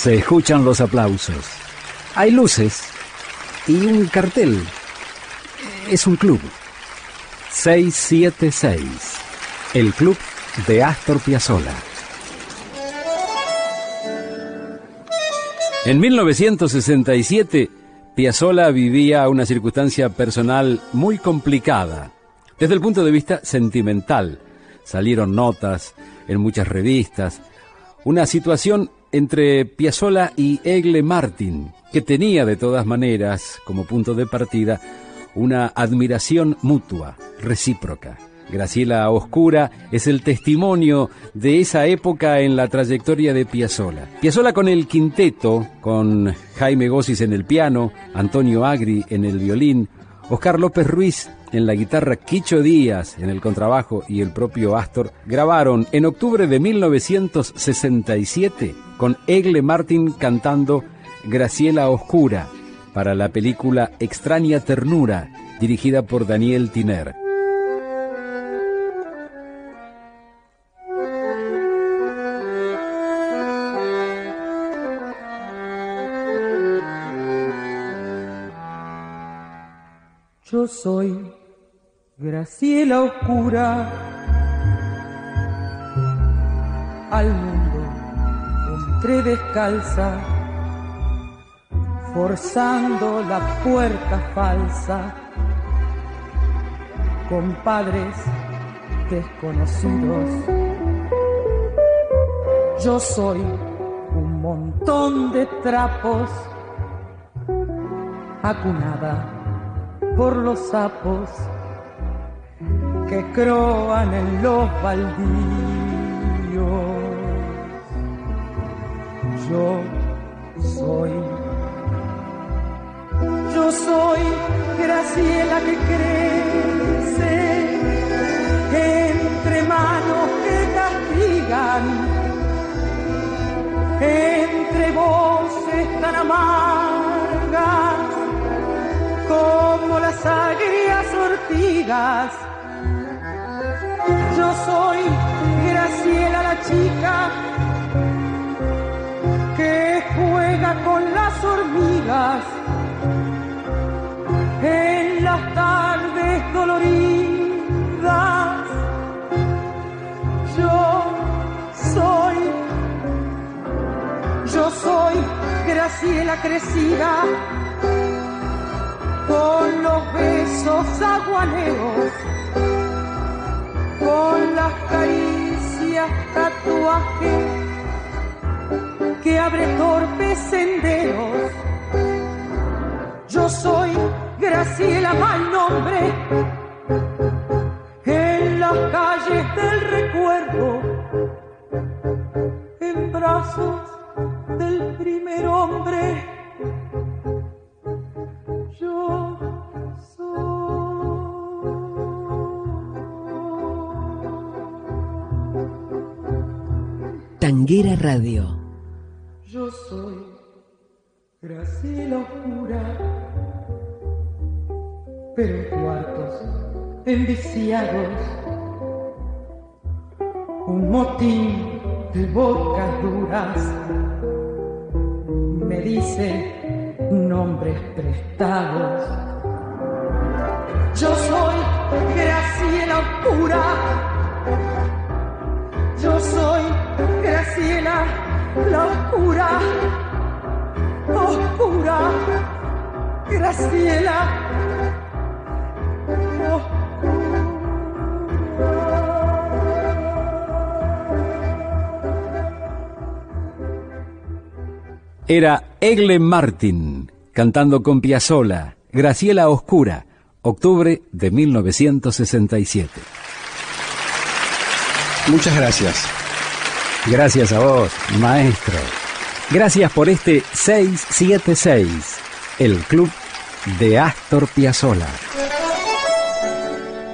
Se escuchan los aplausos. Hay luces y un cartel. Es un club. 676. El club de Astor Piazzolla. En 1967, Piazzolla vivía una circunstancia personal muy complicada, desde el punto de vista sentimental. Salieron notas en muchas revistas, una situación entre Piazzolla y Egle Martin, que tenía de todas maneras como punto de partida una admiración mutua, recíproca. Graciela Oscura es el testimonio de esa época en la trayectoria de Piazzolla. Piazzolla con el quinteto, con Jaime Gossis en el piano, Antonio Agri en el violín, Oscar López Ruiz en la guitarra, Quicho Díaz en el contrabajo y el propio Astor grabaron en octubre de 1967 con Egle Martin cantando Graciela Oscura para la película Extraña Ternura, dirigida por Daniel Tiner. Yo soy Graciela Oscura. Al mundo entré descalza, forzando la puerta falsa, con padres desconocidos. Yo soy un montón de trapos, acunada por los sapos que croan en los baldíos. Yo soy, yo soy Graciela que crece entre manos que castigan, entre voces tan amargas como las agrias ortigas. Yo soy Graciela la chica que juega con las hormigas en las tardes doloridas. Yo soy, yo soy Graciela crecida con los besos aguaneros, las caricias tatuajes que abre torpes senderos. Yo soy Graciela mal nombre en las calles del recuerdo, en brazos del primer hombre Tanguera Radio. Yo soy Graciela Oscura, pero en cuartos enviciados, un motín de bocas duras me dice nombres prestados. Yo soy Graciela Oscura, Graciela, Era Egle Martin cantando con Piazzolla, Graciela Oscura, octubre de 1967. Muchas gracias. Gracias a vos, maestro. Gracias por este 676, el club de Astor Piazzolla.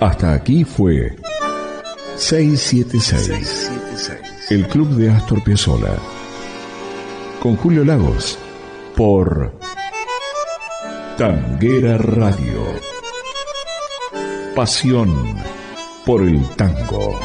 Hasta aquí fue 676, el club de Astor Piazzolla. Con Julio Lagos, por Tanguera Radio. Pasión por el tango.